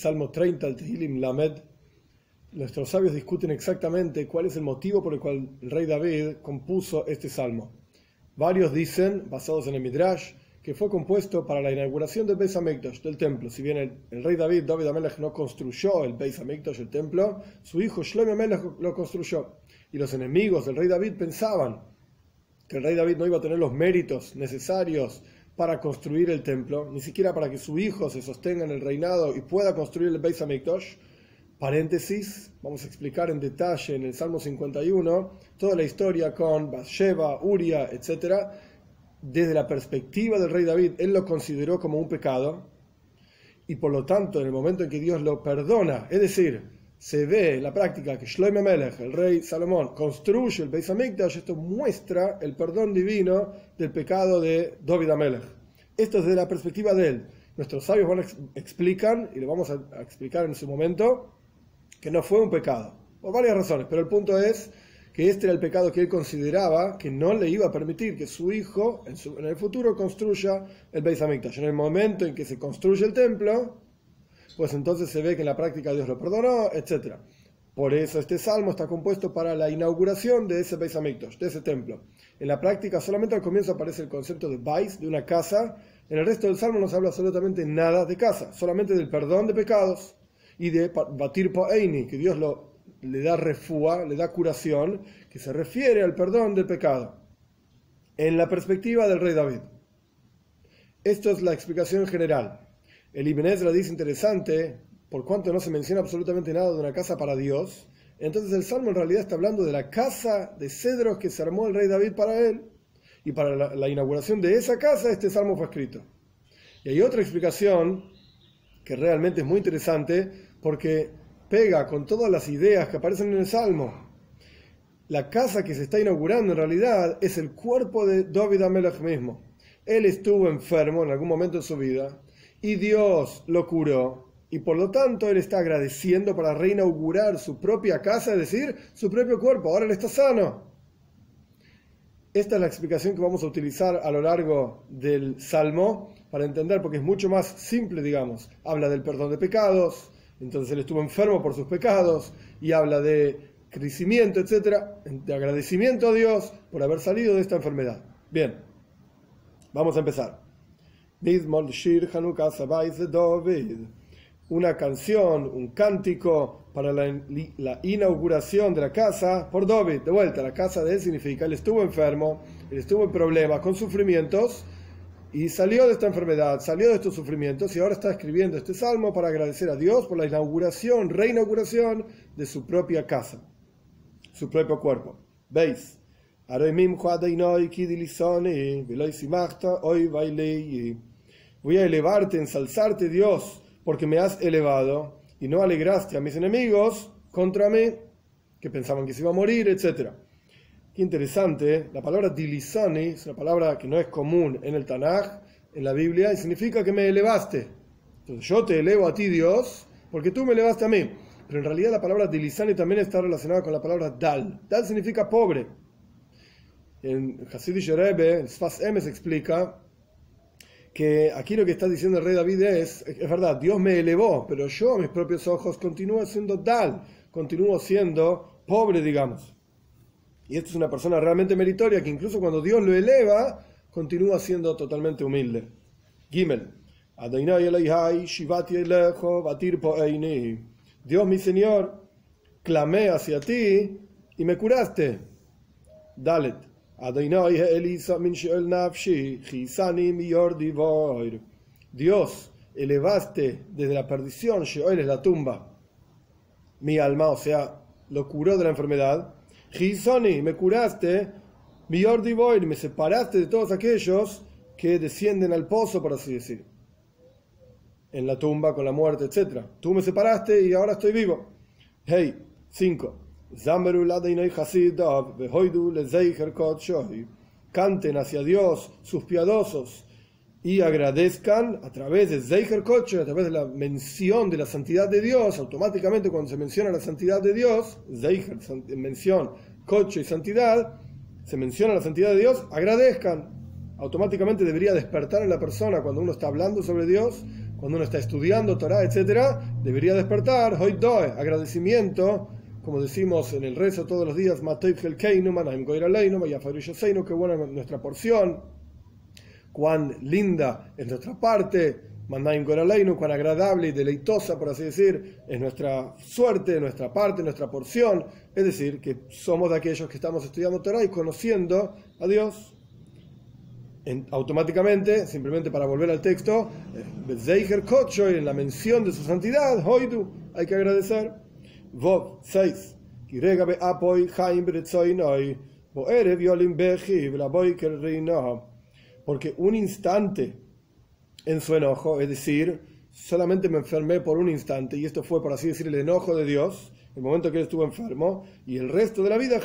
Salmo 30, el Tehilim Lamed, nuestros sabios discuten exactamente cuál es el motivo por el cual el rey David compuso este salmo. Varios dicen, basados en el Midrash, que fue compuesto para la inauguración del Beis Hamikdash, del templo. Si bien el, rey David, David Amelech, no construyó el Beis Hamikdash, el templo, su hijo Shlomo Amelech lo construyó. Y los enemigos del rey David pensaban que el rey David no iba a tener los méritos necesarios para construir el templo, ni siquiera para que su hijo se sostenga en el reinado y pueda construir el Beis Hamikdash. Paréntesis, vamos a explicar en detalle en el Salmo 51 toda la historia con Bathsheba, Uria, etc. Desde la perspectiva del rey David, él lo consideró como un pecado y por lo tanto en el momento en que Dios lo perdona, es decir, se ve en la práctica que Shlomo Melech, el rey Salomón, construye el Beis Hamikdash, esto muestra el perdón divino del pecado de David Amelech. Esto es desde la perspectiva de él. Nuestros sabios van explican, y lo vamos a explicar en su momento, que no fue un pecado, por varias razones, pero el punto es que este era el pecado que él consideraba que no le iba a permitir que su hijo en, el futuro construya el Beis Hamikdash. En el momento en que se construye el templo, pues entonces se ve que en la práctica Dios lo perdonó, etc. Por eso este salmo está compuesto para la inauguración de ese Beis de ese templo. En la práctica solamente al comienzo aparece el concepto de Beis, de una casa. En el resto del salmo no se habla absolutamente nada de casa, solamente del perdón de pecados y de batir Eini, que Dios le da refúa, le da curación, que se refiere al perdón del pecado, en la perspectiva del rey David. Esto es la explicación general. El Ibn Ezra dice interesante, por cuanto no se menciona absolutamente nada de una casa para Dios, entonces el Salmo en realidad está hablando de la casa de cedros que se armó el rey David para él, y para la, la inauguración de esa casa este Salmo fue escrito. Y hay otra explicación que realmente es muy interesante, porque pega con todas las ideas que aparecen en el Salmo. La casa que se está inaugurando en realidad es el cuerpo de David Amelech mismo. Él estuvo enfermo en algún momento de su vida y Dios lo curó y por lo tanto él está agradeciendo para reinaugurar su propia casa, es decir, su propio cuerpo. Ahora él está sano. Esta es la explicación que vamos a utilizar a lo largo del Salmo para entender, porque es mucho más simple, digamos. Habla del perdón de pecados, entonces él estuvo enfermo por sus pecados y habla de crecimiento, etcétera, de agradecimiento a Dios por haber salido de esta enfermedad. Bien, vamos a empezar. Una canción, un cántico para la, inauguración de la casa por David. De vuelta, la casa de él significa él estuvo enfermo, él estuvo en problemas, con sufrimientos, y salió de esta enfermedad, salió de estos sufrimientos y ahora está escribiendo este salmo para agradecer a Dios por la inauguración, reinauguración de su propia casa, su propio cuerpo. ¿Veis? Voy a elevarte, ensalzarte Dios, porque me has elevado y no alegraste a mis enemigos contra mí, que pensaban que se iba a morir, etcétera interesante, la palabra dilisani es una palabra que no es común en el Tanaj, en la Biblia, y significa que me elevaste. Entonces yo te elevo a ti, Dios, porque tú me elevaste a mí. Pero en realidad la palabra dilisani también está relacionada con la palabra dal. Dal significa pobre. En Hasidish Rebbe, Sfas Emes explica que aquí lo que está diciendo el rey David es, es verdad, Dios me elevó, pero yo a mis propios ojos continúo siendo dal, continúo siendo pobre, digamos. Y esta es una persona realmente meritoria que incluso cuando Dios lo eleva, continúa siendo totalmente humilde. Gimel. Dios mi Señor, clamé hacia ti y me curaste. Dalet. Dios, elevaste desde la perdición, Sheol es la tumba, mi alma, o sea, lo curó de la enfermedad Gisoni, me curaste, mi me separaste de todos aquellos que descienden al pozo, por así decir, en la tumba con la muerte, etc. Tú me separaste y ahora estoy vivo. Hey, 5. Canten hacia Dios sus piadosos y agradezcan a través de Zeicher Koche, a través de la mención de la santidad de Dios, automáticamente cuando se menciona la santidad de Dios, Zeicher, mención, Koche y santidad, se menciona la santidad de Dios, agradezcan. Automáticamente debería despertar en la persona cuando uno está hablando sobre Dios, cuando uno está estudiando Torah, etc., debería despertar, hoy agradecimiento, como decimos en el rezo todos los días, que buena nuestra porción, cuán linda es nuestra parte, cuán agradable y deleitosa, por así decir, es nuestra suerte, nuestra parte, nuestra porción. Es decir, que somos de aquellos que estamos estudiando Torah y conociendo a Dios. automáticamente, simplemente para volver al texto, eh, en la mención de su santidad, Hoidu, hay que agradecer. Vov 6. Porque un instante en su enojo, es decir, solamente me enfermé por un instante, y esto fue, por así decir, el enojo de Dios, el momento que él estuvo enfermo, y el resto de la vida,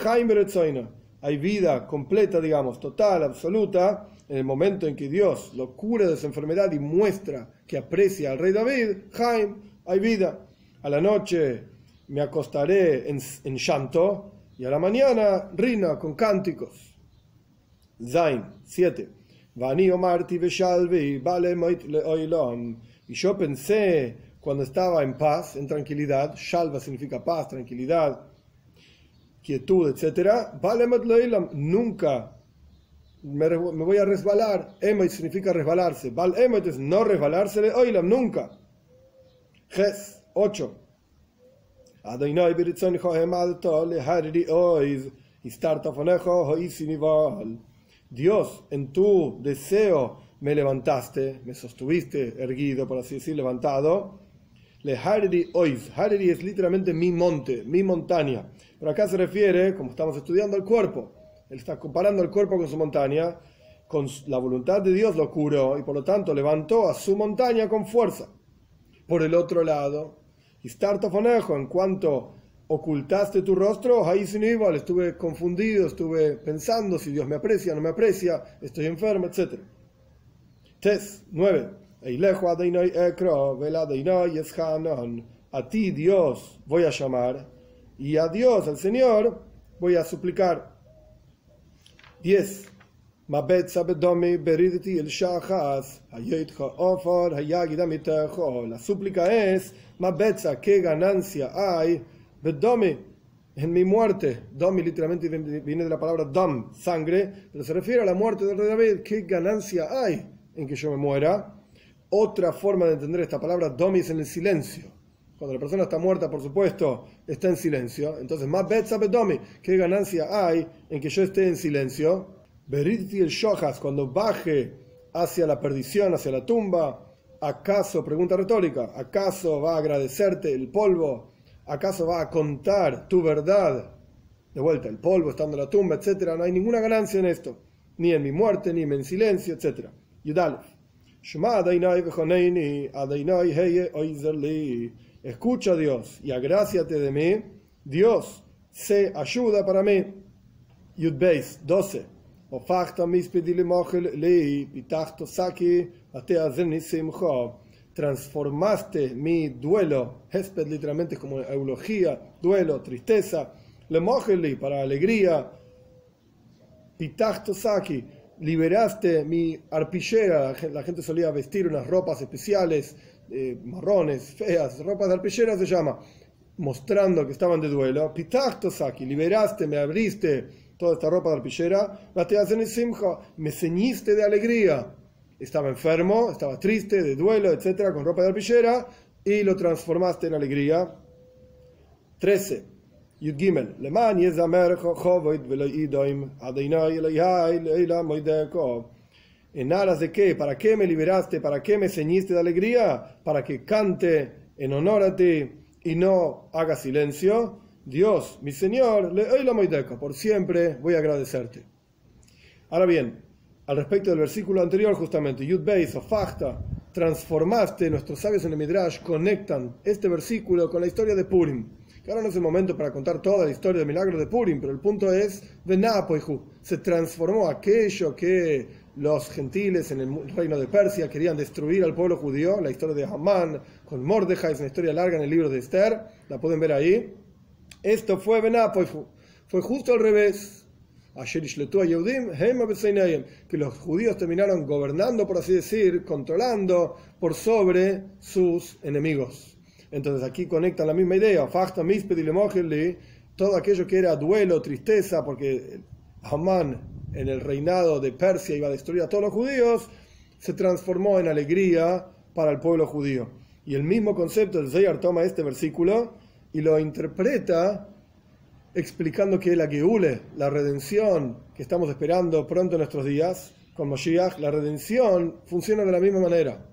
hay vida completa, digamos, total, absoluta, en el momento en que Dios lo cura de su enfermedad y muestra que aprecia al rey David, Jaime, hay vida. A la noche me acostaré en, en llanto y a la mañana rina con cánticos. Zain 7. Y yo pensé cuando estaba en paz, en tranquilidad, shalva significa paz, tranquilidad, quietud, etc. Nunca me, voy a resbalar. Emoit significa resbalarse. Val emoit es no resbalarse oilam, nunca. Ges 8. Dios, en tu deseo me levantaste, me sostuviste erguido, por así decir, levantado. Le Oiz. Hariri es literalmente mi monte, mi montaña. Pero acá se refiere, como estamos estudiando, al cuerpo. Él está comparando el cuerpo con su montaña. Con la voluntad de Dios lo curó y por lo tanto levantó a su montaña con fuerza. Por el otro lado, y Startofonejo, en cuanto ocultaste tu rostro, ahí sin igual, estuve confundido, estuve pensando si Dios me aprecia, no me aprecia, estoy enfermo, etc. Tes 9. A ti Dios voy a llamar y a Dios, al Señor, voy a suplicar. 10. La súplica es, Mabetza, ¿qué ganancia hay Domi, en mi muerte, Domi literalmente viene de la palabra Dom, sangre, pero se refiere a la muerte rey David. ¿Qué ganancia hay en que yo me muera? Otra forma de entender esta palabra Domi es en el silencio. Cuando la persona está muerta, por supuesto, está en silencio. Entonces, más Domi, ¿qué ganancia hay en que yo esté en silencio? Beriti el Shohas, cuando baje hacia la perdición, hacia la tumba, ¿acaso, pregunta retórica, ¿acaso va a agradecerte el polvo ¿Acaso va a contar tu verdad? De vuelta, el polvo estando en la tumba, etc. No hay ninguna ganancia en esto. Ni en mi muerte, ni en mi silencio, etc. Escucha Dios y agráciate de mí. Dios, se ayuda para mí. Yudbeis 12. Transformaste mi duelo, Hesped literalmente es como eulogía, duelo, tristeza, le para alegría, Saki, liberaste mi arpillera, la gente solía vestir unas ropas especiales, eh, marrones, feas, ropas de arpillera se llama, mostrando que estaban de duelo, Saki, liberaste, me abriste toda esta ropa de arpillera, me ceñiste de alegría, estaba enfermo, estaba triste, de duelo, etcétera, con ropa de arpillera, y lo transformaste en alegría. 13. ¿En aras de qué? ¿Para qué me liberaste? ¿Para qué me ceñiste de alegría? Para que cante en honor a ti y no haga silencio. Dios, mi Señor, por siempre voy a agradecerte. Ahora bien, al respecto del versículo anterior, justamente, Yud Beis o Fachta, transformaste, nuestros sabios en el Midrash conectan este versículo con la historia de Purim. Que ahora no es el momento para contar toda la historia del milagro de Purim, pero el punto es, se transformó aquello que los gentiles en el reino de Persia querían destruir al pueblo judío, la historia de Hamán con Mordejai, es una historia larga en el libro de Esther, la pueden ver ahí. Esto fue Benapoihu, fue justo al revés que los judíos terminaron gobernando, por así decir, controlando por sobre sus enemigos. Entonces aquí conectan la misma idea, todo aquello que era duelo, tristeza, porque Amán en el reinado de Persia iba a destruir a todos los judíos, se transformó en alegría para el pueblo judío. Y el mismo concepto, el Zayar toma este versículo y lo interpreta explicando que la Geule, la redención que estamos esperando pronto en nuestros días, con Moshiach, la redención funciona de la misma manera.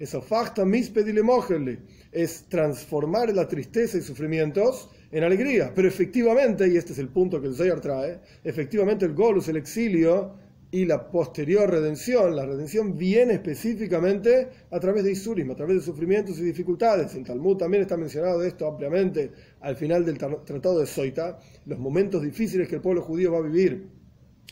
Eso, es transformar la tristeza y sufrimientos en alegría. Pero efectivamente, y este es el punto que el Zayar trae, efectivamente el Golus, el exilio y la posterior redención, la redención viene específicamente a través de Isurim, a través de sufrimientos y dificultades. En Talmud también está mencionado esto ampliamente al final del tratado de Soita, los momentos difíciles que el pueblo judío va a vivir,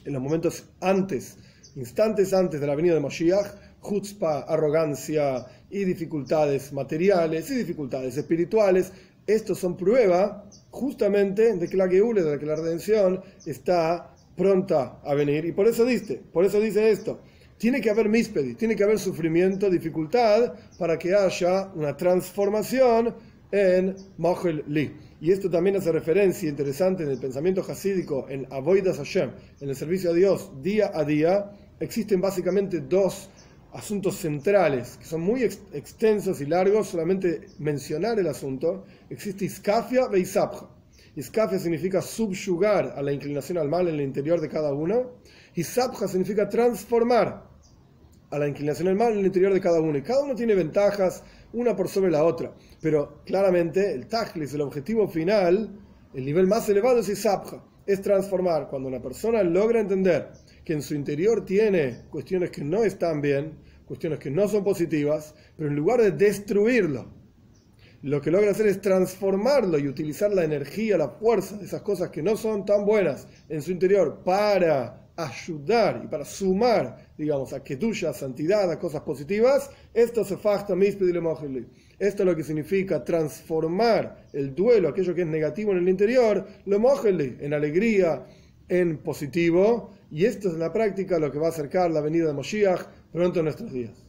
en los momentos antes, instantes antes de la venida de Moshiach, chutzpah, arrogancia y dificultades materiales y dificultades espirituales, estos son prueba justamente de que la Geule, de que la redención está pronta a venir. Y por eso dice, por eso dice esto. Tiene que haber mispedi, tiene que haber sufrimiento, dificultad, para que haya una transformación en Mohel Li. Y esto también hace referencia interesante en el pensamiento hasídico, en Avoidas Hashem, en el servicio a Dios día a día. Existen básicamente dos asuntos centrales, que son muy extensos y largos, solamente mencionar el asunto, existe Iskafia e. Iskafia significa subyugar a la inclinación al mal en el interior de cada uno, y significa transformar a la inclinación al mal en el interior de cada uno. Y cada uno tiene ventajas, una por sobre la otra, pero claramente el Tajlis, el objetivo final, el nivel más elevado es Isabja, es transformar. Cuando una persona logra entender que en su interior tiene cuestiones que no están bien, cuestiones que no son positivas, pero en lugar de destruirlo, lo que logra hacer es transformarlo y utilizar la energía, la fuerza de esas cosas que no son tan buenas en su interior para ayudar y para sumar, digamos, a tuya santidad, a cosas positivas, esto se facta Esto es lo que significa transformar el duelo, aquello que es negativo en el interior, lo en alegría, en positivo, y esto es en la práctica lo que va a acercar la venida de Moshiach pronto en nuestros días.